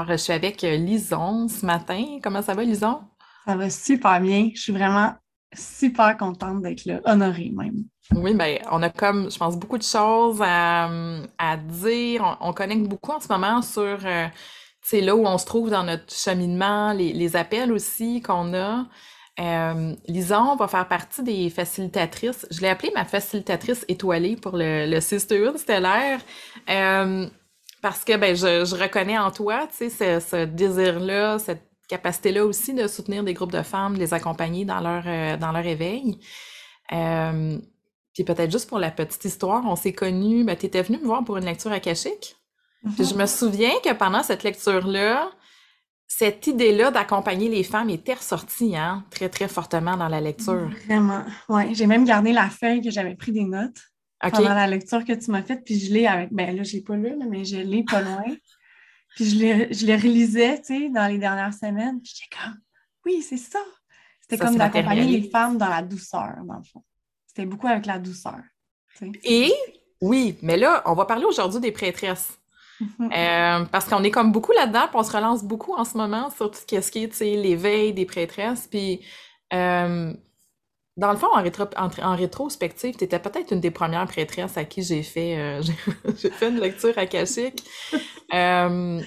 Alors, je suis avec euh, Lison ce matin. Comment ça va, Lison? Ça va super bien. Je suis vraiment super contente d'être là, honorée même. Oui, bien, on a comme, je pense, beaucoup de choses à, dire. On, connecte beaucoup en ce moment sur, c'est euh, là où on se trouve dans notre cheminement, les, appels aussi qu'on a. Euh, Lison va faire partie des facilitatrices. Je l'ai appelée ma facilitatrice étoilée pour le, le Sisterhood stellaire. Euh, parce que ben, je, reconnais en toi, tu sais, ce, désir-là, cette capacité-là aussi de soutenir des groupes de femmes, de les accompagner dans leur, euh, dans leur éveil. Euh, puis peut-être juste pour la petite histoire, on s'est connus, ben, tu étais venue me voir pour une lecture akashique. Puis je me souviens que pendant cette lecture-là, cette idée-là d'accompagner les femmes était ressortie hein, très, très fortement dans la lecture. Vraiment, oui. J'ai même gardé la feuille que j'avais pris des notes pendant la lecture que tu m'as faite, puis je l'ai avec, ben là, j'ai pas lu, mais je l'ai pas loin. puis je je les relisais, tu sais, dans les dernières semaines, puis j'étais comme, oui, c'est ça. C'était comme d'accompagner les femmes dans la douceur, dans le fond. C'était beaucoup avec la douceur. Et, oui, mais là, on va parler aujourd'hui des prêtresses. Euh, parce qu'on est comme beaucoup là-dedans, puis on se relance beaucoup en ce moment sur tout ce qui est, tu sais, l'éveil des prêtresses, puis... Euh, dans le fond, en, rétrospective, tu étais peut-être une des premières prêtresses à qui j'ai fait, euh, j'ai fait une lecture akashique. euh,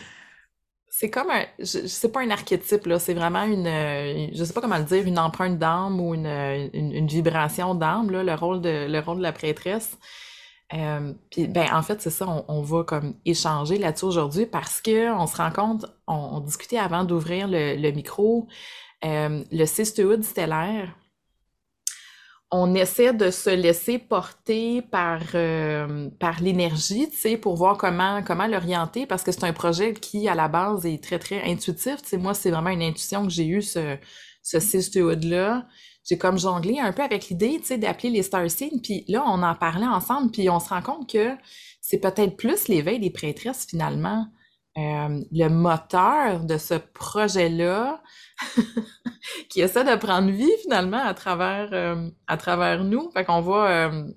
c'est comme un, c'est pas un archétype, là, c'est vraiment une, je sais pas comment le dire, une empreinte d'âme ou une, une, vibration d'âme, là, le rôle de, le rôle de la prêtresse. Euh, puis, ben, en fait, c'est ça, on, va comme échanger là-dessus aujourd'hui parce que on se rend compte, on, discutait avant d'ouvrir le, le micro, euh, le Sisterhood stellaire, on essaie de se laisser porter par, euh, l'énergie, tu sais, pour voir comment, comment l'orienter, parce que c'est un projet qui, à la base, est très, très intuitif. Tu sais, moi, c'est vraiment une intuition que j'ai eue, ce, ce sisterhood-là. J'ai comme jonglé un peu avec l'idée, tu sais, d'appeler les star signs, puis là, on en parlait ensemble, puis on se rend compte que c'est peut-être plus l'éveil des prêtresses, finalement. Euh, le moteur de ce projet-là, qui essaie de prendre vie finalement à travers, euh, à travers nous. Fait qu'on va. Euh,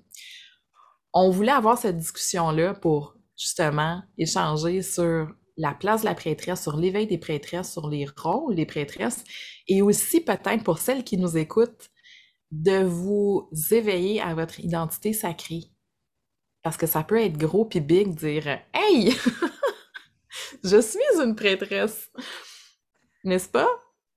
on voulait avoir cette discussion-là pour justement échanger sur la place de la prêtresse, sur l'éveil des prêtresses, sur les rôles des prêtresses, et aussi peut-être pour celles qui nous écoutent, de vous éveiller à votre identité sacrée. Parce que ça peut être gros puis big, dire Hey, je suis une prêtresse. N'est-ce pas?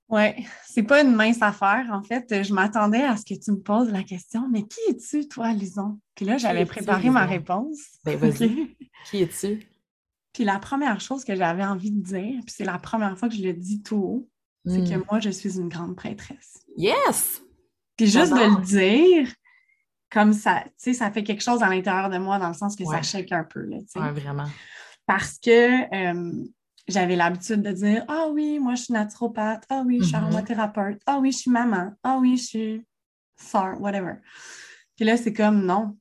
Oui, c'est pas une mince affaire. En fait, je m'attendais à ce que tu me poses la question, mais qui es-tu, toi, Lison? Puis là, j'avais préparé ma réponse. Ben, vas-y. qui es-tu? Puis la première chose que j'avais envie de dire, puis c'est la première fois que je le dis tout haut, c'est que hmm. moi, je suis une grande prêtresse. Yes! Puis juste de le dire, comme ça, tu sais, ça fait quelque chose à l'intérieur de moi, dans le sens que ça shake un peu, là, tu sais. vraiment. Parce que euh, j'avais l'habitude de dire Ah oui, moi je suis naturopathe, ah oui, je suis mm-hmm. aromathérapeute, ah oui, je suis maman, ah oui, je suis sœur, whatever. Puis là, c'est comme non.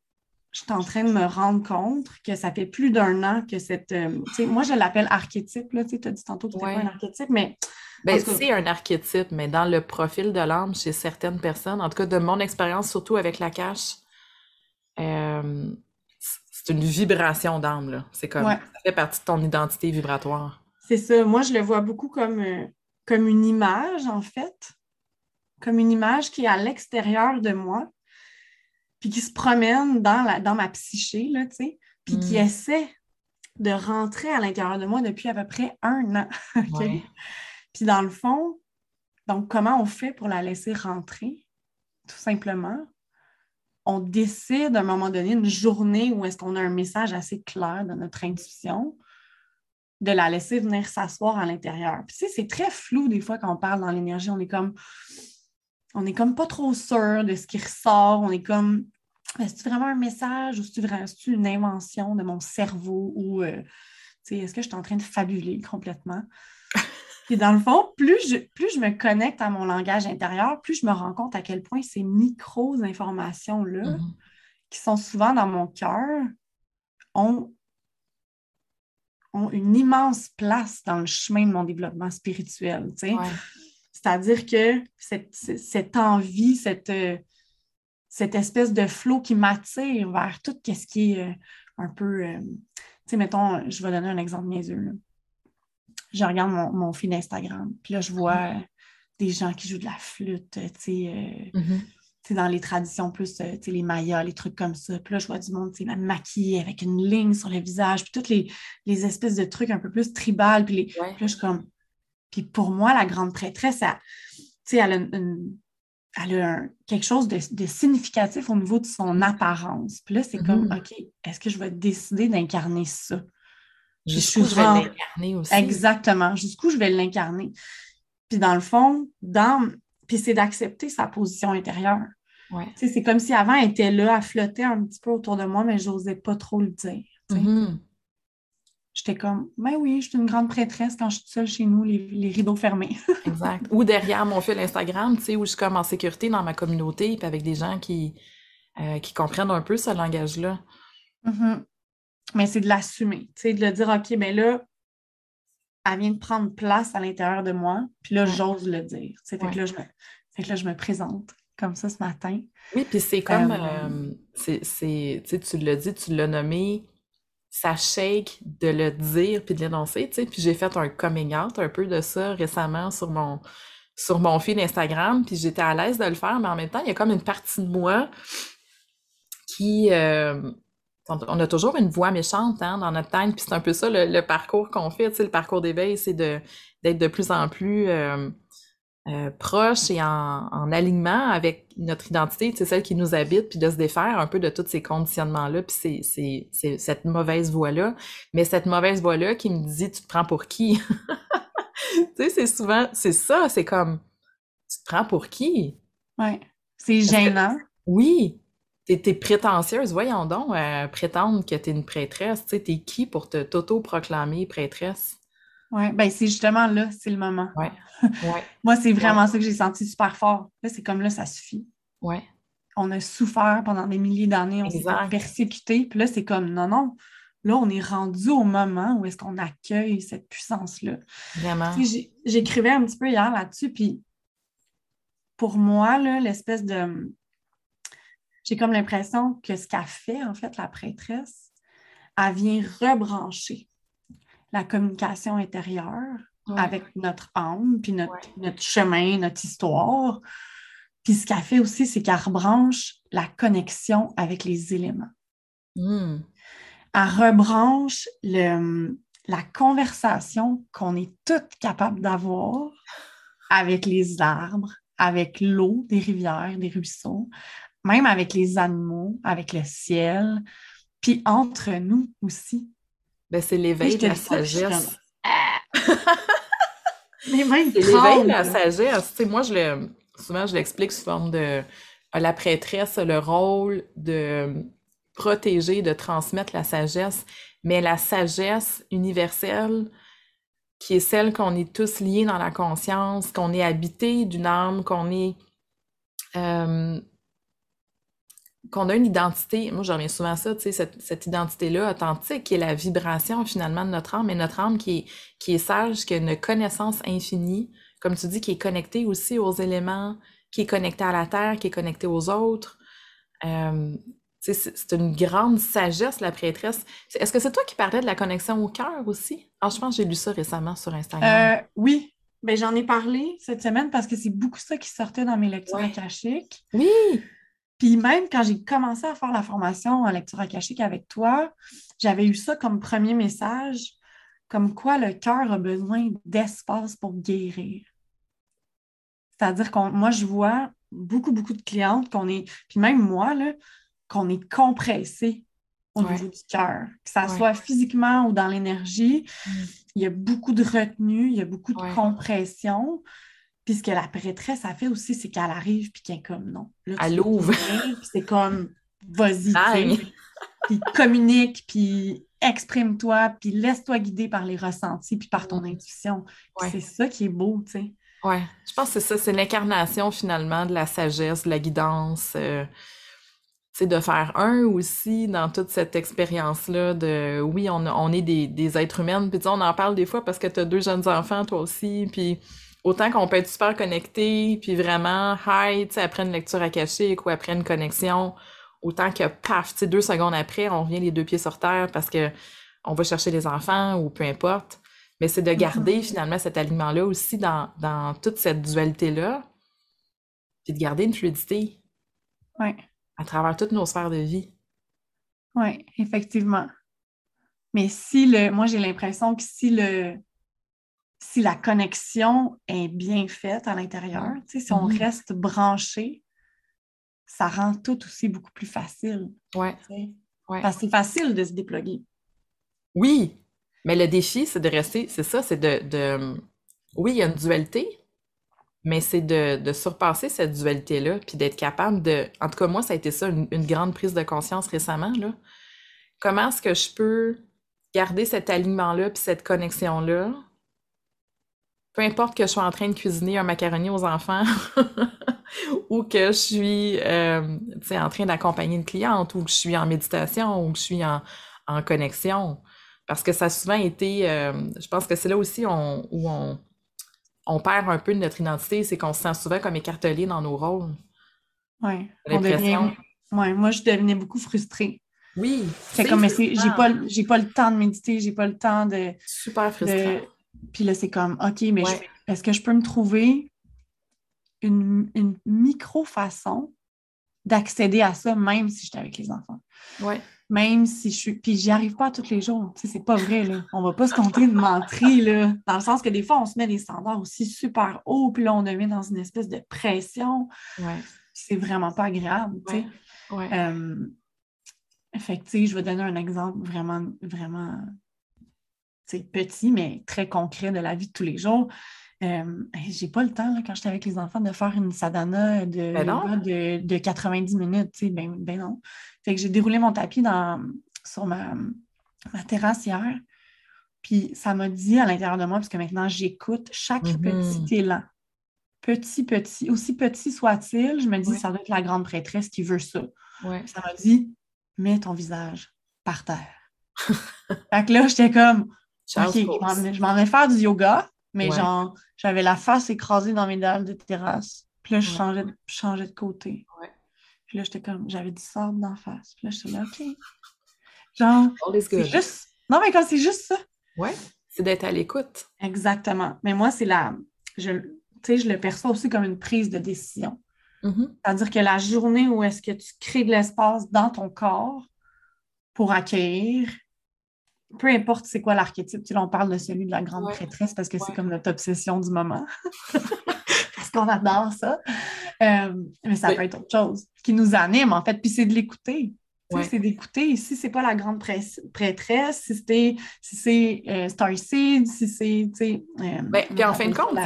Je suis en train de me rendre compte que ça fait plus d'un an que cette. Euh, moi, je l'appelle archétype. Tu as dit tantôt que c'était pas un archétype, mais. Ben, c'est un archétype, mais dans le profil de l'âme chez certaines personnes, en tout cas de mon expérience, surtout avec la cache, euh, c'est une vibration d'âme. C'est comme ça fait partie de ton identité vibratoire. C'est ça. Moi, je le vois beaucoup comme, euh, comme une image, en fait, comme une image qui est à l'extérieur de moi, puis qui se promène dans, la, dans ma psyché, là, tu sais, puis qui mm. essaie de rentrer à l'intérieur de moi depuis à peu près un an. Puis dans le fond, donc comment on fait pour la laisser rentrer? Tout simplement, on décide à un moment donné, une journée où est-ce qu'on a un message assez clair dans notre intuition, de la laisser venir s'asseoir à l'intérieur. C'est très flou des fois quand on parle dans l'énergie, on est comme on est comme pas trop sûr de ce qui ressort, on est comme est-ce vraiment un message ou vraiment une invention de mon cerveau ou euh, est-ce que je suis en train de fabuler complètement? Puis dans le fond, plus je, plus je me connecte à mon langage intérieur, plus je me rends compte à quel point ces micro-informations-là, mm-hmm. qui sont souvent dans mon cœur, ont, ont une immense place dans le chemin de mon développement spirituel. C'est-à-dire que cette, cette envie, cette, euh, cette espèce de flot qui m'attire vers tout ce qui est euh, un peu. Euh, tu sais, mettons, je vais donner un exemple niaiseux. Je regarde mon, mon fil Instagram, puis là, je vois des gens qui jouent de la flûte, tu sais. Dans les traditions plus, tu sais, les mayas, les trucs comme ça. Puis là, je vois du monde, tu sais, maquillé avec une ligne sur le visage, puis toutes les, espèces de trucs un peu plus tribales. Puis, puis là, je suis comme... Puis pour moi, la grande prêtresse, elle, tu sais, elle a une, elle a quelque chose de, significatif au niveau de son apparence. Puis là, c'est comme, mm-hmm. OK, est-ce que je vais décider d'incarner ça? Jusqu'où je vais l'incarner aussi. Exactement. Jusqu'où je vais l'incarner. Puis dans le fond, dans... puis c'est d'accepter sa position intérieure. Ouais. C'est comme si avant, elle était là, à flotter un petit peu autour de moi, mais je n'osais pas trop le dire. Mm-hmm j'étais comme, ben oui, je suis une grande prêtresse quand je suis seule chez nous, les, rideaux fermés. exact. Ou derrière mon fil Instagram, tu sais, où je suis comme en sécurité dans ma communauté, puis avec des gens qui, euh, qui comprennent un peu ce langage-là. Mm-hmm. Mais c'est de l'assumer, tu sais, de le dire, OK, mais là, elle vient de prendre place à l'intérieur de moi, puis là, j'ose le dire. Fait, que là, je me, fait que là, je me présente comme ça ce matin. Oui, puis c'est comme, euh, euh, c'est, tu l'as dit, tu l'as nommé, ça shake de le dire puis de l'énoncer, tu sais. Puis j'ai fait un coming out un peu de ça récemment sur mon sur mon fil Instagram, puis j'étais à l'aise de le faire, mais en même temps, il y a comme une partie de moi qui euh, on a toujours une voix méchante hein, dans notre tête, puis c'est un peu ça le, parcours qu'on fait, tu sais, le parcours d'éveil, c'est de d'être de plus en plus euh, euh, proche et en, alignement avec notre identité, c'est celle qui nous habite, puis de se défaire un peu de tous ces conditionnements-là, puis c'est cette mauvaise voix-là. Mais cette mauvaise voix-là qui me dit « tu te prends pour qui? » Tu sais, c'est souvent, c'est ça, c'est comme « tu te prends pour qui? » Ouais, c'est gênant. oui, t'es es prétentieuse, voyons donc, euh, prétendre que t'es une prêtresse, tu sais, t'es qui pour te t'auto-proclamer prêtresse? Oui, ben c'est justement là, c'est le moment. Ouais. Moi, c'est vraiment ça que j'ai senti super fort. Là, c'est comme là, ça suffit. Ouais. On a souffert pendant des milliers d'années, on s'est persécuté. Puis là, c'est comme non, non. Là, on est rendu au moment où est-ce qu'on accueille cette puissance-là. Vraiment. J'écrivais un petit peu hier là-dessus, puis pour moi, l'espèce de. J'ai comme l'impression que ce qu'a fait, en fait, la prêtresse, elle vient rebrancher la communication intérieure avec notre âme, puis notre, chemin, notre histoire. Puis ce qu'elle fait aussi, c'est qu'elle rebranche la connexion avec les éléments. Hmm. Elle rebranche le, la conversation qu'on est toutes capables d'avoir avec les arbres, avec l'eau des rivières, des ruisseaux, même avec les animaux, avec le ciel, puis entre nous aussi. Ben, c'est l'éveil de la sagesse. l'éveil de la sagesse. Moi, je le, souvent, je l'explique sous forme de la prêtresse a le rôle de protéger, de transmettre la sagesse, mais la sagesse universelle, qui est celle qu'on est tous liés dans la conscience, qu'on est habité d'une âme, qu'on est euh, qu'on a une identité, moi je reviens souvent à ça, tu sais, cette, identité-là authentique qui est la vibration finalement de notre âme, mais notre âme qui est, qui est sage, qui a une connaissance infinie, comme tu dis, qui est connectée aussi aux éléments, qui est connectée à la terre, qui est connectée aux autres. Euh, c'est une grande sagesse, la prêtresse. Est-ce que c'est toi qui parlais de la connexion au cœur aussi? Ah, je pense que j'ai lu ça récemment sur Instagram. Euh, oui, Ben, j'en ai parlé cette semaine parce que c'est beaucoup ça qui sortait dans mes lectures akashiques. Oui! Puis même quand j'ai commencé à faire la formation en lecture akashique avec toi, j'avais eu ça comme premier message, comme quoi le cœur a besoin d'espace pour guérir. C'est-à-dire que moi, je vois beaucoup, beaucoup de clientes qu'on est, puis même moi, qu'on est compressé au niveau du cœur, que ça soit physiquement ou dans l'énergie. Mm. Il y a beaucoup de retenue, il y a beaucoup de compression. Puis ce que la prêtresse a fait aussi, c'est qu'elle arrive puis qu'elle est comme non. Là, Elle ouvre. c'est comme vas-y, puis communique, puis exprime-toi, puis laisse-toi guider par les ressentis, puis par ton mm. intuition. C'est ça qui est beau, tu sais. Ouais, je pense que c'est ça, c'est l'incarnation finalement de la sagesse, de la guidance. Euh, c'est de faire un aussi dans toute cette expérience-là de oui, on, on est des, des êtres humains, puis on en parle des fois parce que tu as deux jeunes enfants, toi aussi, puis autant qu'on peut être super connecté, puis vraiment hi, tu sais, après une lecture akashique ou après une connexion, autant que paf, tu sais, deux secondes après, on revient les deux pieds sur terre parce que on va chercher les enfants ou peu importe. Mais c'est de garder mm-hmm. finalement cet alignement-là aussi dans, dans toute cette dualité-là, puis de garder une fluidité. Ouais à travers toutes nos sphères de vie. Oui, effectivement. Mais si le, moi j'ai l'impression que si le, si la connexion est bien faite à l'intérieur, si on mm-hmm. reste branché, ça rend tout aussi beaucoup plus facile. Ouais. Parce que c'est facile de se déploguer. Oui, mais le défi, c'est de rester, c'est ça, c'est de, de, Oui, il y a une dualité, mais c'est de, surpasser cette dualité-là, puis d'être capable de... En tout cas, moi, ça a été ça, une, grande prise de conscience récemment, là. Comment est-ce que je peux garder cet alignement-là, puis cette connexion-là, peu importe que je sois en train de cuisiner un macaroni aux enfants, ou que je suis euh, en train d'accompagner une cliente, ou que je suis en méditation, ou que je suis en, connexion. Parce que ça a souvent été, euh, je pense que c'est là aussi où on on perd un peu de notre identité, c'est qu'on se sent souvent comme écartelé dans nos rôles. Oui. Ouais, moi, je devenais beaucoup frustrée. Oui. C'est comme, j'ai pas, j'ai pas le temps de méditer, j'ai pas le temps de. Super frustrant. Puis là, c'est comme, OK, mais est-ce que je peux me trouver une, une micro-façon d'accéder à ça, même si j'étais avec les enfants? Oui même si je suis. Puis j'y arrive pas tous les jours. Tu sais, c'est pas vrai, là. On va pas se compter de mentir, là. Dans le sens que des fois, on se met des standards aussi super hauts, puis là, on devient dans une espèce de pression. Ouais. C'est vraiment pas agréable, tu sais. Ouais. Euh, je vais donner un exemple vraiment, vraiment petit, mais très concret de la vie de tous les jours. Euh, j'ai pas le temps, là, quand j'étais avec les enfants, de faire une sadhana de, ben de, de, 90 minutes. Ben, ben non. Fait que j'ai déroulé mon tapis dans, sur ma, ma terrasse hier. Puis ça m'a dit à l'intérieur de moi, parce que maintenant j'écoute chaque mm-hmm. petit élan. Petit, petit, aussi petit soit-il, je me dis, ça doit être la grande prêtresse qui veut ça. Ça m'a dit, mets ton visage par terre. fait que là, j'étais comme, OK, je m'en vais faire du yoga. Mais genre, j'avais la face écrasée dans mes dalles de terrasse. Puis là, je changeais, de, changeais de côté. Puis là, j'étais comme, j'avais du sable d'en face. Puis là, j'étais là, OK. Genre, c'est juste... Non, mais quand c'est juste ça. Ouais, c'est d'être à l'écoute. Exactement. Mais moi, c'est la... Je, je le perçois aussi comme une prise de décision. Mm-hmm. C'est-à-dire que la journée où est-ce que tu crées de l'espace dans ton corps pour accueillir, peu importe c'est quoi l'archétype, tu on parle de celui de la grande prêtresse parce que c'est comme notre obsession du moment. parce qu'on adore ça. Euh, mais ça peut être autre chose qui nous anime, en fait. Puis c'est de l'écouter. C'est d'écouter. Si c'est pas la grande prêtresse, si c'est si c'est euh, Starseed, si c'est. Euh, ben, puis en fin de compte,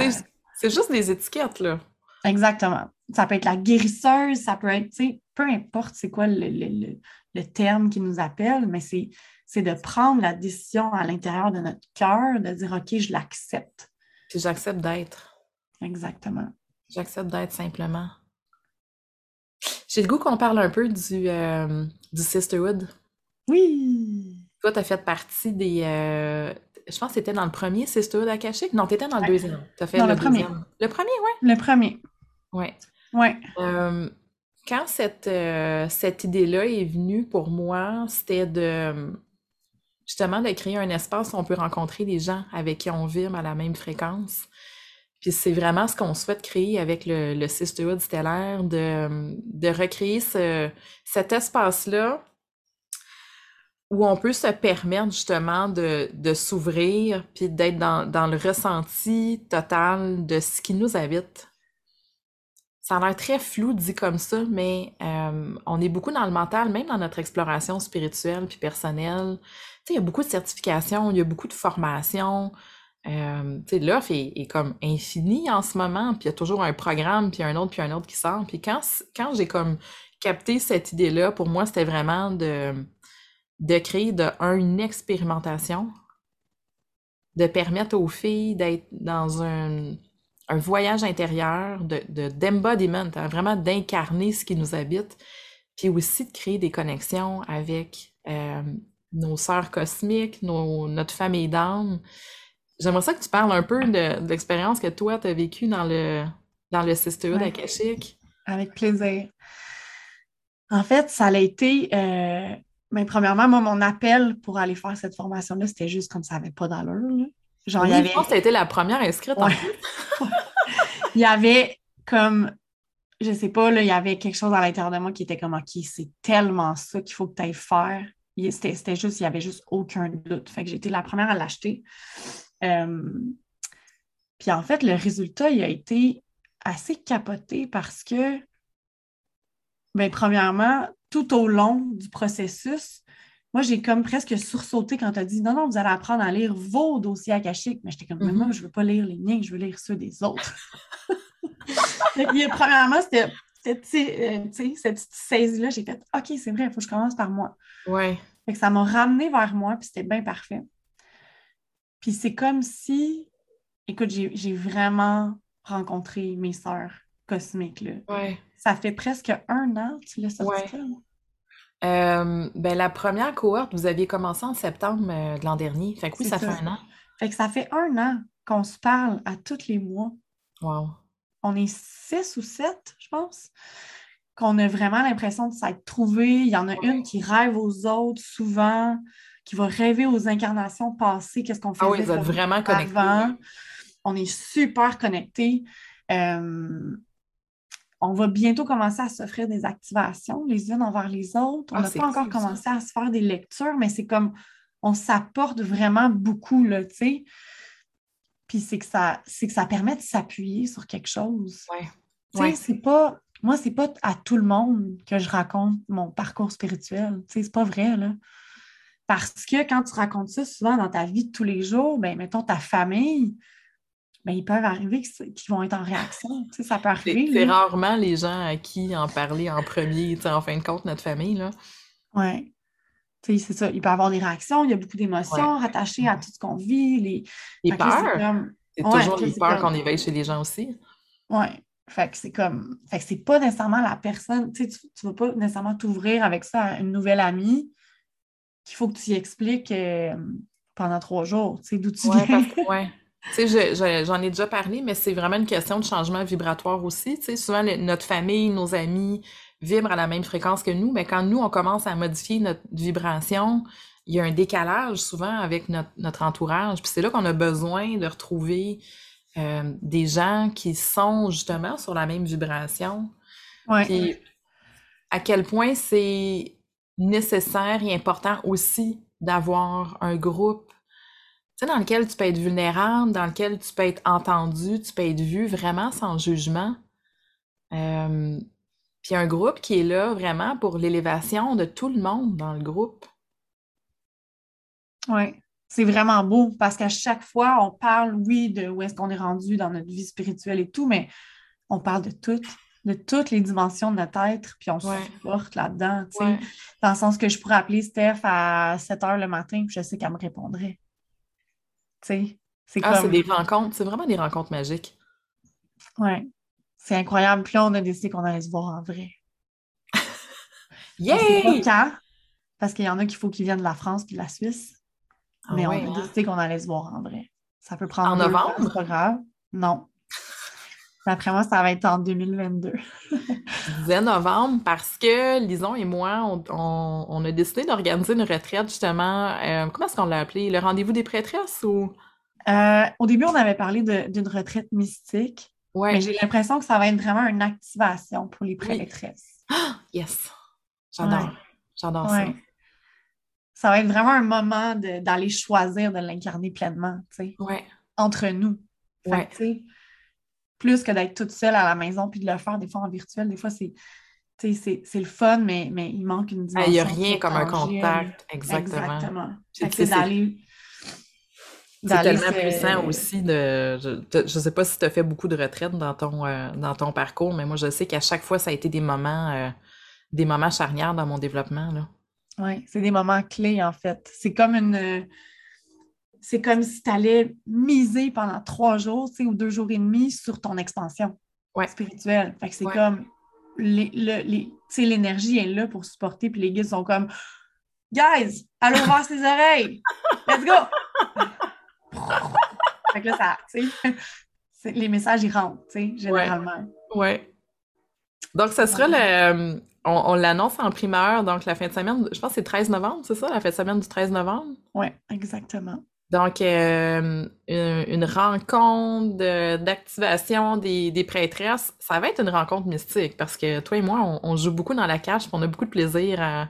c'est juste des étiquettes, là. Exactement. Ça peut être la guérisseuse, ça peut être, peu importe c'est quoi le, le, le, terme qui nous appelle, mais c'est c'est de prendre la décision à l'intérieur de notre cœur, de dire OK, je l'accepte. Puis j'accepte d'être. Exactement. J'accepte d'être simplement. J'ai le goût qu'on parle un peu du, euh, du sisterhood. Oui! Toi, tu as fait partie des. Euh, je pense que c'était dans le premier Sisterhood Akashic. Non, tu étais dans le deuxième. Tu as fait le, premier. Le premier, oui. Le premier. Oui. Oui. Euh, quand cette, cette idée-là est venue pour moi, c'était de justement de créer un espace où on peut rencontrer des gens avec qui on vibre à la même fréquence. Puis c'est vraiment ce qu'on souhaite créer avec le, le Sisterhood stellaire, de, de recréer ce, cet espace-là où on peut se permettre justement de, de s'ouvrir puis d'être dans, dans, le ressenti total de ce qui nous habite. Ça a l'air très flou dit comme ça, mais euh, on est beaucoup dans le mental, même dans notre exploration spirituelle puis personnelle. Il y a beaucoup de certifications, il y a beaucoup de formations. Euh, l'offre est, est, comme infinie en ce moment, puis il y a toujours un programme, puis un autre, puis un autre qui sort. Puis quand, quand j'ai comme capté cette idée-là, pour moi, c'était vraiment de, de créer de, un, une expérimentation, de permettre aux filles d'être dans un, un, voyage intérieur, de, d'embodiment, hein, vraiment d'incarner ce qui nous habite, puis aussi de créer des connexions avec euh, nos sœurs cosmiques, nos, notre famille d'âme. J'aimerais ça que tu parles un peu de, l'expérience que toi, tu as vécue dans le, dans le Sisterhood ouais. Akashic. Avec plaisir. En fait, ça a été. Euh, mais premièrement, moi, mon appel pour aller faire cette formation-là, c'était juste comme ça n'avait pas d'allure. Genre, oui, il y avait... Je pense que tu été la première inscrite ouais. en plus. il y avait comme. Je sais pas, là, il y avait quelque chose à l'intérieur de moi qui était comme OK, c'est tellement ça qu'il faut que tu ailles faire. C'était juste, il n'y avait juste aucun doute. Fait que j'ai été la première à l'acheter. Euh, puis en fait, le résultat, il a été assez capoté parce que, bien, premièrement, tout au long du processus, moi, j'ai comme presque sursauté quand tu as dit non, non, vous allez apprendre à lire vos dossiers akashiques. Mais j'étais comme, mm -hmm. moi, je ne veux pas lire les miens, je veux lire ceux des autres. Et, premièrement, c'était euh, cette petite saisie-là. J'ai fait, OK, c'est vrai, il faut que je commence par moi. Ouais. Fait que ça m'a ramené vers moi, puis c'était bien parfait. Puis c'est comme si, écoute, j'ai vraiment rencontré mes sœurs cosmiques. Là. Ouais. Ça fait presque un an, tu l'as sorti ouais. Euh, ben, la première cohorte, vous aviez commencé en septembre euh, de l'an dernier. Fait que oui, ça, ça, fait un an. Fait que ça fait un an qu'on se parle à tous les mois. Wow. On est six ou sept, je pense, qu'on a vraiment l'impression de s'être trouvés. Il y en a ouais. une qui rêve aux autres souvent qui va rêver aux incarnations passées, qu'est-ce qu'on fait ah oui, vous êtes vraiment connectés. On est super connectés. Euh, on va bientôt commencer à s'offrir des activations les unes envers les autres. On n'a ah, pas encore commencé ça. à se faire des lectures, mais c'est comme on s'apporte vraiment beaucoup, là, tu sais. Puis c'est que ça, c'est que ça permet de s'appuyer sur quelque chose. Ouais. Tu sais, ouais. c'est pas. Moi, c'est pas à tout le monde que je raconte mon parcours spirituel. Tu sais, c'est pas vrai, là. Parce que quand tu racontes ça souvent dans ta vie de tous les jours, ben mettons ta famille, ben, ils peuvent arriver qu'ils vont être en réaction. Tu sais, ça peut arriver. C'est rarement les gens à qui en parler en premier, tu sais, en fin de compte, notre famille. Là. Oui. Tu sais, c'est ça. Il peut y avoir des réactions, il y a beaucoup d'émotions ouais. rattachées à tout ce qu'on vit. Les, les peurs. C'est comme... toujours les peurs comme... qu'on éveille chez les gens aussi. Oui. Fait que c'est comme. Fait que c'est pas nécessairement la personne. Tu sais, tu, vas pas nécessairement t'ouvrir avec ça à une nouvelle amie qu'il faut que tu y expliques euh, pendant trois jours, tu sais, d'où tu viens. Ouais. Tu sais, j'en ai déjà parlé, mais c'est vraiment une question de changement vibratoire aussi. Tu sais, souvent, le, notre famille, nos amis vibrent à la même fréquence que nous, mais quand nous, on commence à modifier notre vibration, il y a un décalage souvent avec notre, notre entourage. Puis c'est là qu'on a besoin de retrouver euh, des gens qui sont justement sur la même vibration. Ouais. Puis à quel point c'est nécessaire et important aussi d'avoir un groupe sais, dans lequel tu peux être vulnérable, dans lequel tu peux être entendu, tu peux être vu vraiment sans jugement. Euh, puis un groupe qui est là vraiment pour l'élévation de tout le monde dans le groupe. Oui, c'est vraiment beau parce qu'à chaque fois, on parle, oui, de où est-ce qu'on est rendu dans notre vie spirituelle et tout, mais on parle de toutes de toutes les dimensions de notre être, puis on se ouais. supporte là-dedans, tu sais. Ouais. Dans le sens que je pourrais appeler Steph à 7 heures le matin, puis je sais qu'elle me répondrait. C'est Ah, c'est des rencontres, c'est vraiment des rencontres magiques. Ouais, c'est incroyable. Puis là, on a décidé qu'on allait se voir en vrai. Yay! quand, parce qu'il y en a qu'il faut qu'ils viennent de la France puis de la Suisse, Ah mais on a hein? décidé qu'on allait se voir en vrai. Ça peut En prendre c'est novembre? pas grave. Non. D'après moi, ça va être en 2022. Je disais novembre parce que Lison et moi, on, on- on a décidé d'organiser une retraite justement. euh, comment est-ce qu'on l'a appelé? Le rendez-vous des prêtresses ou? Euh, au début, on avait parlé d'une retraite mystique. Mais j'ai l'impression que ça va être vraiment une activation pour les prêtresses. yes! J'adore. J'adore ça. Ça va être vraiment un moment d'aller choisir de l'incarner pleinement, tu sais. Entre nous. Plus que d'être toute seule à la maison puis de le faire des fois en virtuel, des fois c'est c'est le fun, mais, mais il manque une dimension. Il n'y a rien comme un contact, exactement. Exactement. C'est d'aller c'est tellement puissant aussi de. Je ne sais pas si tu as fait beaucoup de retraites dans ton, euh, dans ton parcours, mais moi, je sais qu'à chaque fois, ça a été des moments, euh, des moments charnières dans mon développement. Oui, c'est des moments clés, en fait. C'est comme une. C'est comme si tu allais miser pendant trois jours ou deux jours et demi sur ton expansion spirituelle. Fait que c'est comme. L'énergie est là pour supporter, puis les guides sont comme Guys, allons voir ses oreilles! Let's go! fait que là, ça, les messages, ils rentrent, tu sais, généralement. Ouais. Donc, ce sera le. Euh, on, l'annonce en primeur, donc la fin de semaine, je pense que c'est 13 novembre, c'est ça, la fin de semaine du 13 novembre? Oui, exactement. Donc, euh, une, rencontre d'activation des, des, prêtresses, ça va être une rencontre mystique parce que toi et moi, on, joue beaucoup dans la cage, on a beaucoup de plaisir à,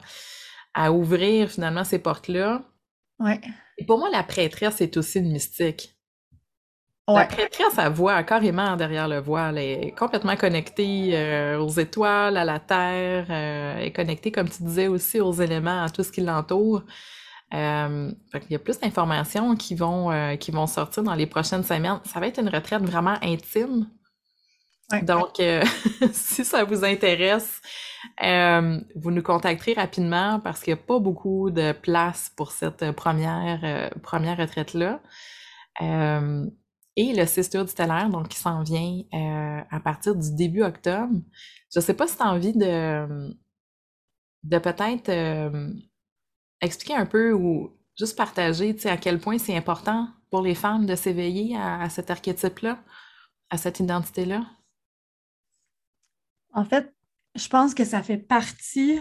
à ouvrir finalement ces portes-là. Ouais. Et pour moi, la prêtresse est aussi une mystique. La prêtresse, elle voit carrément derrière le voile. Elle est complètement connectée euh, aux étoiles, à la terre. Euh, elle est connectée, comme tu disais, aussi aux éléments, à tout ce qui l'entoure. Euh, il y a plus d'informations qui vont, euh, qui vont sortir dans les prochaines semaines. Ça va être une retraite vraiment intime. Donc, si ça vous intéresse, euh, vous nous contacterez rapidement parce qu'il n'y a pas beaucoup de place pour cette première, euh, première retraite-là. Euh, et le 6 du stellaire, donc qui s'en vient à partir du début octobre. Je ne sais pas si tu as envie de, de peut-être expliquer un peu ou juste partager à quel point c'est important pour les femmes de s'éveiller à cet archétype-là, à cette identité-là? En fait, je pense que ça fait partie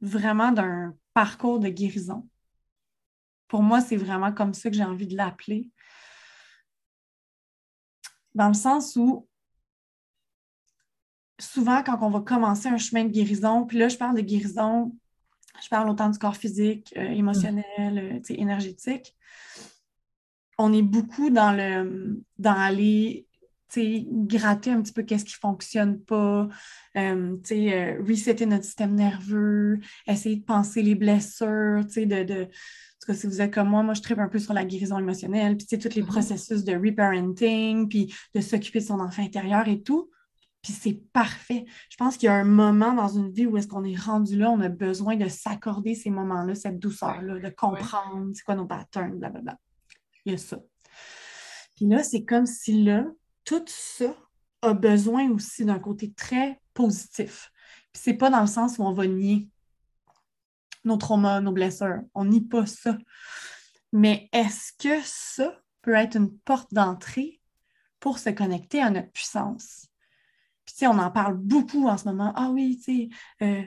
vraiment d'un parcours de guérison. Pour moi, c'est vraiment comme ça que j'ai envie de l'appeler. Dans le sens où souvent, quand on va commencer un chemin de guérison, puis là, je parle de guérison, je parle autant du corps physique, euh, émotionnel, euh, énergétique, on est beaucoup dans le dans aller gratter un petit peu qu'est-ce qui ne fonctionne pas, euh, resetter notre système nerveux, essayer de penser les blessures, de, de, en tout cas, si vous êtes comme moi, moi, je tripe un peu sur la guérison émotionnelle, puis tous les mm-hmm. processus de reparenting, puis de s'occuper de son enfant intérieur et tout. Puis c'est parfait. Je pense qu'il y a un moment dans une vie où est-ce qu'on est rendu là, on a besoin de s'accorder ces moments-là, cette douceur-là, de comprendre c'est quoi nos patterns, blablabla. Il y a ça. Puis là, c'est comme si là, tout ça a besoin aussi d'un côté très positif. Puis c'est pas dans le sens où on va nier nos traumas, nos blessures. On nie pas ça. Mais est-ce que ça peut être une porte d'entrée pour se connecter à notre puissance? Sais, on en parle beaucoup en ce moment. Ah oui, tu sais, euh,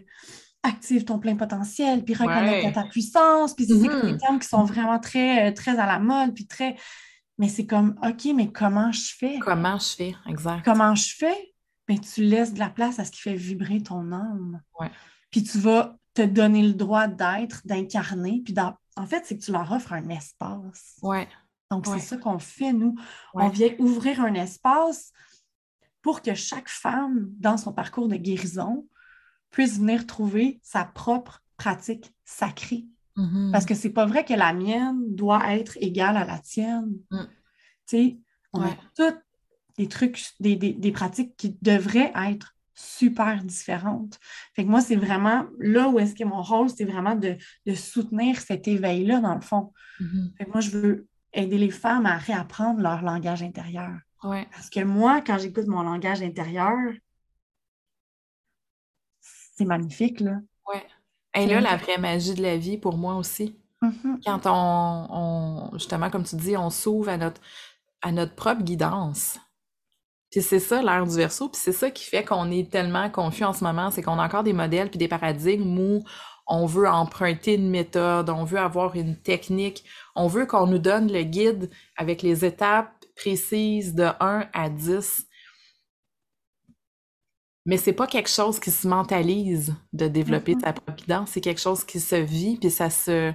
active ton plein potentiel, puis reconnecte ta puissance. Puis, c'est des mm-hmm. termes qui sont vraiment très, euh, très à la mode, puis très mais c'est comme, OK, mais comment je fais? Comment je fais, exact. Comment je fais? Mais ben, tu laisses de la place à ce qui fait vibrer ton âme. Ouais. Puis tu vas te donner le droit d'être, d'incarner. Puis en fait, c'est que tu leur offres un espace. Ouais. Donc, c'est ça qu'on fait, nous. On vient ouvrir un espace pour que chaque femme, dans son parcours de guérison, puisse venir trouver sa propre pratique sacrée. Mm-hmm. Parce que c'est pas vrai que la mienne doit être égale à la tienne. Mm. Tu sais, on a toutes des trucs, des, pratiques qui devraient être super différentes. Fait que moi, c'est vraiment là où est-ce que mon rôle, c'est vraiment de, soutenir cet éveil-là, dans le fond. Mm-hmm. Fait que moi, je veux aider les femmes à réapprendre leur langage intérieur. Parce que moi, quand j'écoute mon langage intérieur, c'est magnifique, là. Ouais. Et là, la vraie magie de la vie pour moi aussi. Mm-hmm. Quand on, justement, comme tu dis, on s'ouvre à notre, à notre propre guidance. Puis c'est ça l'ère du verso, puis c'est ça qui fait qu'on est tellement confus en ce moment, c'est qu'on a encore des modèles puis des paradigmes où on veut emprunter une méthode, on veut avoir une technique, on veut qu'on nous donne le guide avec les étapes précises de 1 à 10. Mais c'est pas quelque chose qui se mentalise de développer sa propre guidance, c'est quelque chose qui se vit, puis ça se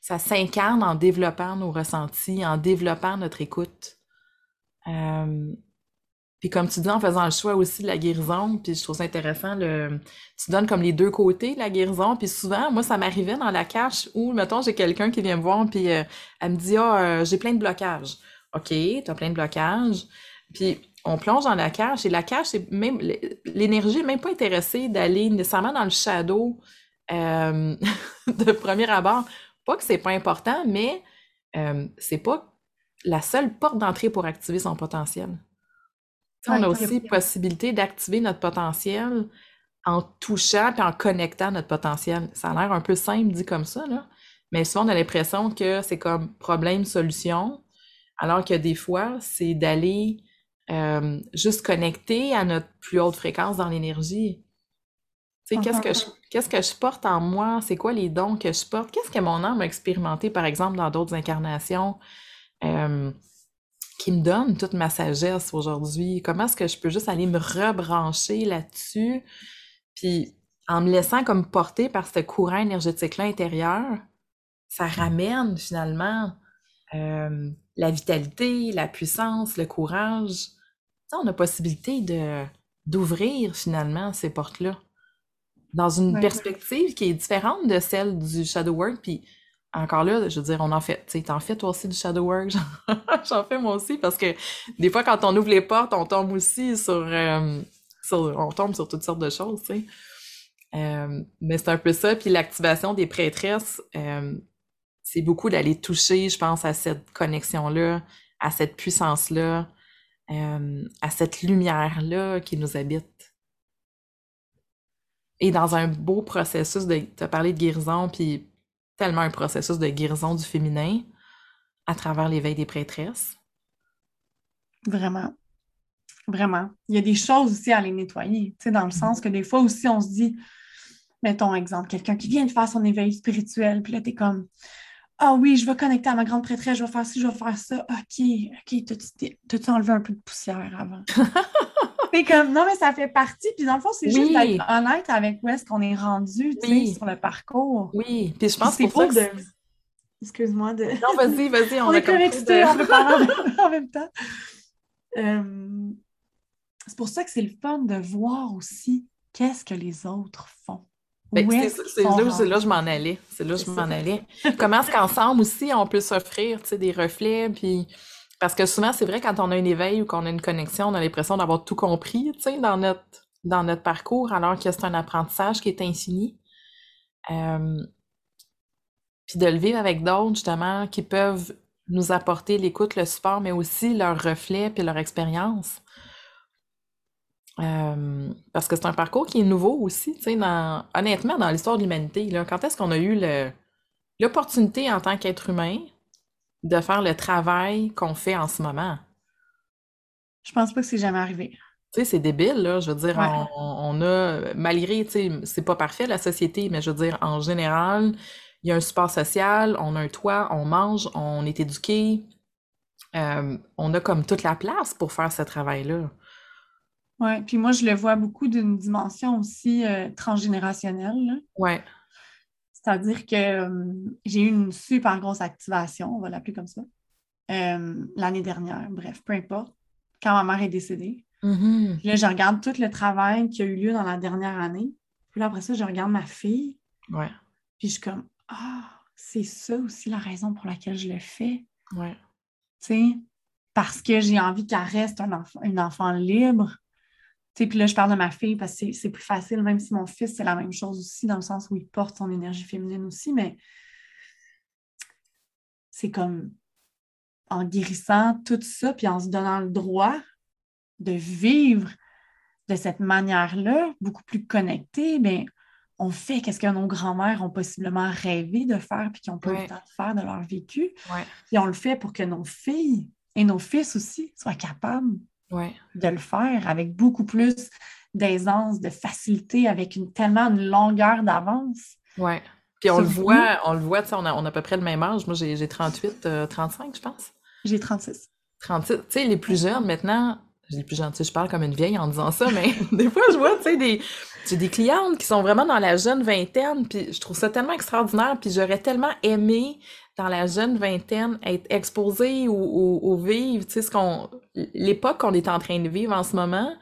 ça s'incarne en développant nos ressentis, en développant notre écoute. Euh, puis comme tu dis, en faisant le choix aussi de la guérison, puis je trouve ça intéressant, le, tu donnes comme les deux côtés de la guérison, puis souvent, moi, ça m'arrivait dans la cache où, mettons, j'ai quelqu'un qui vient me voir, puis euh, elle me dit « Ah, euh, j'ai plein de blocages. » OK, t'as plein de blocages. Puis on plonge dans la cache, et la cache, c'est même l'énergie n'est même pas intéressée d'aller nécessairement dans le shadow de premier abord. Pas que c'est pas important, mais euh, c'est pas la seule porte d'entrée pour activer son potentiel. on a aussi possibilité d'activer notre potentiel en touchant et en connectant notre potentiel. Ça a l'air un peu simple dit comme ça, là, mais souvent on a l'impression que c'est comme problème-solution, alors que des fois, c'est d'aller euh, juste connecter à notre plus haute fréquence dans l'énergie. Tu sais, qu'est-ce que je Qu'est-ce que je porte en moi? C'est quoi les dons que je porte? Qu'est-ce que mon âme a expérimenté, par exemple, dans d'autres incarnations euh, qui me donne toute ma sagesse aujourd'hui? Comment est-ce que je peux juste aller me rebrancher là-dessus? Puis en me laissant comme porter par ce courant énergétique-là intérieur, ça ramène finalement euh, la vitalité, la puissance, le courage. on a possibilité de d'ouvrir finalement ces portes-là dans une perspective qui est différente de celle du shadow work. Puis encore là, je veux dire, on en fait. Tu t'en fais toi aussi du shadow work? J'en fais moi aussi parce que des fois, quand on ouvre les portes, on tombe aussi sur, euh, on tombe sur toutes sortes de choses, tu sais. Euh, mais c'est un peu ça. Puis l'activation des prêtresses, euh, c'est beaucoup d'aller toucher, je pense, à cette connexion-là, à cette puissance-là, à cette lumière-là qui nous habite et dans un beau processus de. Tu as parlé de guérison, puis tellement un processus de guérison du féminin à travers l'éveil des prêtresses. Vraiment. Vraiment. Il y a des choses aussi à les nettoyer, tu sais, dans le sens que des fois aussi, on se dit, mettons exemple, quelqu'un qui vient de faire son éveil spirituel, puis là, tu es comme, ah oui, je vais connecter à ma grande prêtresse, je vais faire ci, je vais faire ça. OK, OK, t'as-tu enlevé un peu de poussière avant? c'est comme, non, mais ça fait partie. Puis dans le fond, c'est juste d'être honnête avec où est-ce qu'on est rendu, tu sais, sur le parcours. Oui, puis je pense que c'est pour ça que... Excuse-moi de... Non, vas-y, vas-y, on, on est connecté, on peut parler en même temps. Euh, c'est pour ça que c'est le fun de voir aussi qu'est-ce que les autres font. Ben, c'est là, là, je m'en allais. C'est là je m'en allais. Comment est-ce qu'ensemble aussi, on peut s'offrir des reflets, puis parce que souvent, c'est vrai, quand on a un éveil ou qu'on a une connexion, on a l'impression d'avoir tout compris, dans notre, dans notre parcours, alors que c'est un apprentissage qui est infini. Euh, puis de le vivre avec d'autres, justement, qui peuvent nous apporter l'écoute, le support, mais aussi leur reflet puis leur expérience. Euh, parce que c'est un parcours qui est nouveau aussi, tu sais, honnêtement, dans l'histoire de l'humanité. Quand est-ce qu'on a eu l'opportunité en tant qu'être humain de faire le travail qu'on fait en ce moment? Je pense pas que c'est jamais arrivé. Tu sais, c'est débile, là. Je veux dire, on, a, malgré, tu sais, c'est pas parfait la société, mais je veux dire, en général, il y a un support social, on a un toit, on mange, on est éduqué. Euh, on a comme toute la place pour faire ce travail-là. Oui, puis moi, je le vois beaucoup d'une dimension aussi euh, transgénérationnelle. Oui. C'est-à-dire que euh, j'ai eu une super grosse activation, on va l'appeler comme ça, euh, l'année dernière. Bref, peu importe, quand ma mère est décédée. Mm-hmm. Puis là, je regarde tout le travail qui a eu lieu dans la dernière année. Puis là, après ça, je regarde ma fille. Ouais. Puis je suis comme, ah, c'est ça aussi la raison pour laquelle je le fais. Ouais. Tu sais, parce que j'ai envie qu'elle reste un enfant, une enfant libre puis là, je parle de ma fille parce que c'est plus facile, même si mon fils, c'est la même chose aussi, dans le sens où il porte son énergie féminine aussi, mais c'est comme en guérissant tout ça, puis en se donnant le droit de vivre de cette manière-là, beaucoup plus connectée, bien, on fait qu'est-ce que nos grands-mères ont possiblement rêvé de faire, puis qui n'ont pas eu le temps de faire de leur vécu. Puis on le fait pour que nos filles et nos fils aussi soient capables de le faire avec beaucoup plus d'aisance, de facilité, avec une, tellement une longueur d'avance. Ouais. Puis on le voit, on le voit, tu sais, on a, on a à peu près le même âge. Moi, j'ai 38, 35, je pense. J'ai 36. 36. Tu sais, les plus jeunes, maintenant, les plus jeunes, tu sais, je parle comme une vieille en disant ça, mais des fois, je vois, tu sais, des, j'ai des clientes qui sont vraiment dans la jeune vingtaine, puis je trouve ça tellement extraordinaire, puis j'aurais tellement aimé dans la jeune vingtaine être exposée ou, vivre, tu sais, l'époque qu'on est en train de vivre en ce moment.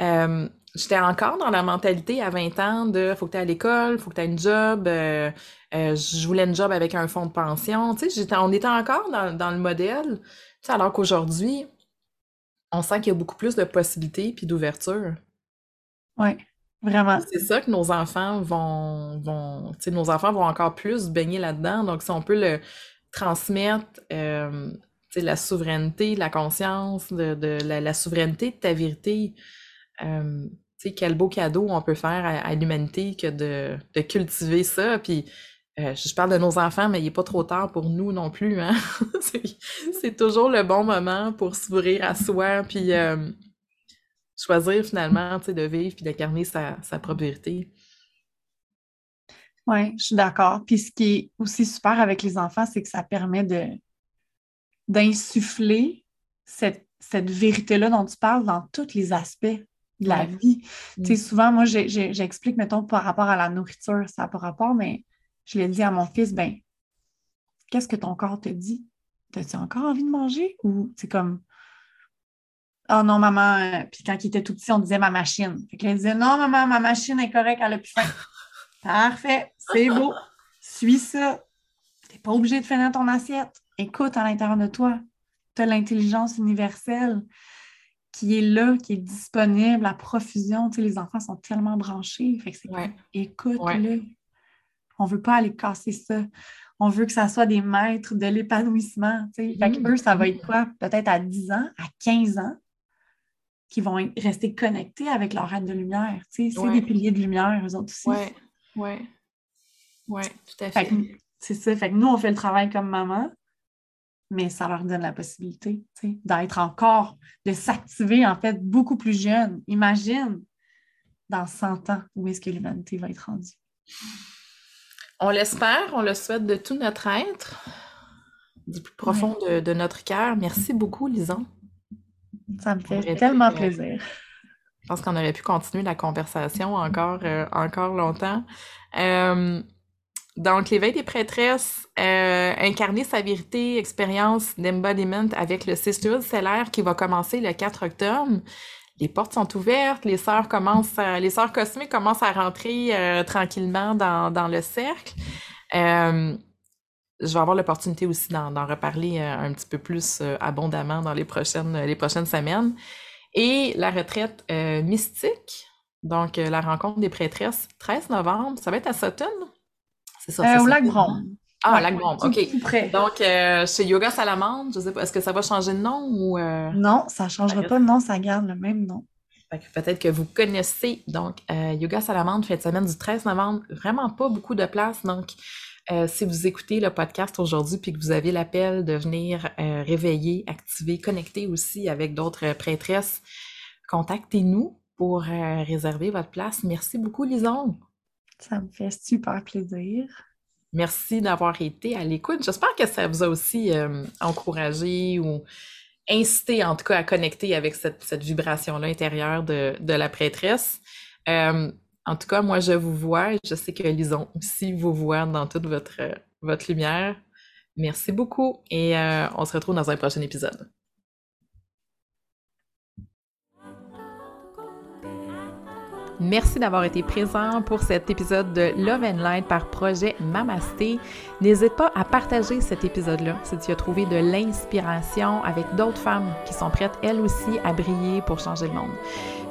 Euh, j'étais encore dans la mentalité à 20 ans de faut que tu à l'école, faut que tu aies une job. Euh, euh, je voulais une job avec un fonds de pension. Tu sais, on était encore dans, le modèle. Tu alors qu'aujourd'hui, on sent qu'il y a beaucoup plus de possibilités puis d'ouverture. Oui. C'est ça que nos enfants vont, vont nos enfants vont encore plus baigner là-dedans. Donc, si on peut le transmettre, euh, la souveraineté, la conscience, de, la, souveraineté de ta vérité, euh, quel beau cadeau on peut faire à, l'humanité que de, cultiver ça. Puis, euh, je parle de nos enfants, mais il n'est pas trop tard pour nous non plus. Hein? c'est toujours le bon moment pour s'ouvrir à soi, puis choisir finalement de vivre puis d'incarner sa, sa propre vérité. Oui, je suis d'accord. Puis ce qui est aussi super avec les enfants, c'est que ça permet de d'insuffler cette, cette vérité-là dont tu parles dans tous les aspects de la vie. Tu sais, mm. souvent, moi, j'explique, mettons, par rapport à la nourriture, ça n'a pas rapport, mais je l'ai dit à mon fils, ben, qu'est-ce que ton corps te dit? As-tu encore envie de manger? Ou c'est comme, oh non, maman, puis quand il était tout petit, on disait ma machine. Fait qu'il disait, non, maman, ma machine est correcte, elle a plus faim. Parfait, c'est beau. Suis ça. Tu n'es pas obligé de finir ton assiette. Écoute à l'intérieur de toi. Tu as l'intelligence universelle qui est là, qui est disponible à profusion. Tu sais, les enfants sont tellement branchés. Fait que c'est écoute-le. On ne veut pas aller casser ça. On veut que ça soit des maîtres de l'épanouissement. Fait que mm-hmm. eux, ça va être quoi? Peut-être à 10 ans, à 15 ans, qui vont rester connectés avec leur reine de lumière. C'est des piliers de lumière, eux autres aussi. Oui, oui. Oui, tout à fait. c'est ça. Fait que nous, on fait le travail comme maman, mais ça leur donne la possibilité d'être encore, de s'activer en fait beaucoup plus jeune. Imagine dans 100 ans où est-ce que l'humanité va être rendue? On l'espère, on le souhaite de tout notre être, du plus profond de, notre cœur. Merci beaucoup, Lison. Ça me fait tellement plaisir. Je pense qu'on aurait pu continuer la conversation encore, euh, encore longtemps. Euh, donc, l'éveil des prêtresses, euh, incarner sa vérité, expérience d'embodiment avec le Sisterhood stellaire qui va commencer le 4 octobre les portes sont ouvertes, les sœurs commencent, les sœurs cosmiques commencent à rentrer tranquillement dans, dans, le cercle. Euh, je vais avoir l'opportunité aussi d'en reparler euh, un petit peu plus abondamment dans les prochaines, les prochaines semaines. Et la retraite mystique, donc la rencontre des prêtresses, 13 novembre, ça va être à Sutton? C'est ça. au lac Brome. Ah, Lac Brome, OK. Donc, euh, chez Yoga Salamandre, je sais pas, est-ce que ça va changer de nom ou... Euh, non, ça ne changera pas de nom, ça garde le même nom. Peut-être que vous connaissez. Donc, euh, Yoga Salamandre fait semaine du 13 novembre. Vraiment pas beaucoup de place. Donc, si vous écoutez le podcast aujourd'hui puis que vous avez l'appel de venir réveiller, activer, connecter aussi avec d'autres prêtresses, contactez-nous pour réserver votre place. Merci beaucoup, Lison. Ça me fait super plaisir. Merci d'avoir été à l'écoute. J'espère que ça vous a aussi euh, encouragé ou incité en tout cas à connecter avec cette, vibration-là intérieure de, la prêtresse. Euh, en tout cas, moi, je vous vois et je sais que Lison aussi vous voit dans toute votre, lumière. Merci beaucoup et euh, on se retrouve dans un prochain épisode. Merci d'avoir été présent pour cet épisode de Love and Light par projet Mamasté. N'hésite pas à partager cet épisode-là si tu as trouvé de l'inspiration avec d'autres femmes qui sont prêtes elles aussi à briller pour changer le monde.